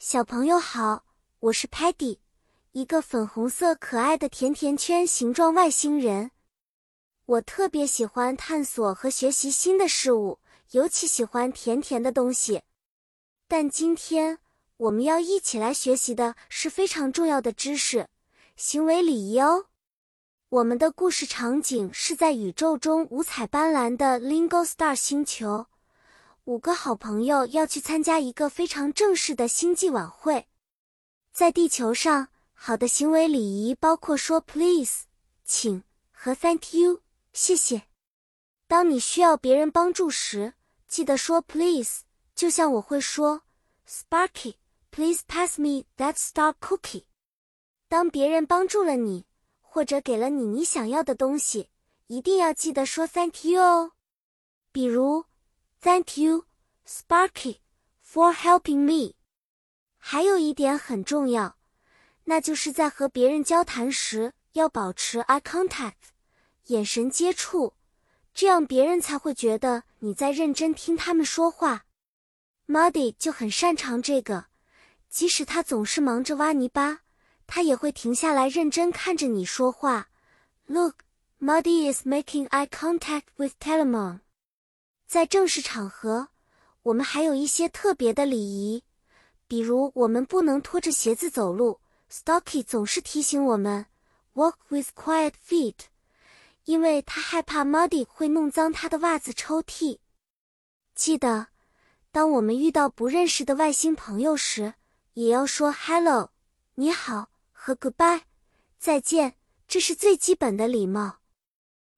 小朋友好，我是 Patty，一个粉红色可爱的甜甜圈形状外星人。我特别喜欢探索和学习新的事物，尤其喜欢甜甜的东西。但今天我们要一起来学习的是非常重要的知识——行为礼仪哦。我们的故事场景是在宇宙中五彩斑斓的 Lingo Star 星球。五个好朋友要去参加一个非常正式的星际晚会。在地球上，好的行为礼仪包括说 “please”（ 请）和 “thank you”（ 谢谢）。当你需要别人帮助时，记得说 “please”，就像我会说 “Sparky, please pass me that star cookie”。当别人帮助了你，或者给了你你想要的东西，一定要记得说 “thank you” 哦。比如。Thank you, Sparky, for helping me。还有一点很重要，那就是在和别人交谈时要保持 eye contact，眼神接触，这样别人才会觉得你在认真听他们说话。Muddy 就很擅长这个，即使他总是忙着挖泥巴，他也会停下来认真看着你说话。Look, Muddy is making eye contact with Telemon。在正式场合，我们还有一些特别的礼仪，比如我们不能拖着鞋子走路。Stocky 总是提醒我们 “walk with quiet feet”，因为他害怕 Muddy 会弄脏他的袜子抽屉。记得，当我们遇到不认识的外星朋友时，也要说 “hello”，你好和 “goodbye”，再见，这是最基本的礼貌。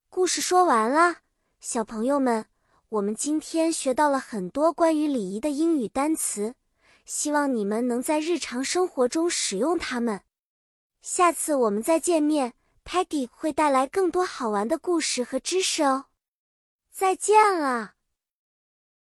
故事说完了，小朋友们。我们今天学到了很多关于礼仪的英语单词，希望你们能在日常生活中使用它们。下次我们再见面，Peggy 会带来更多好玩的故事和知识哦。再见了。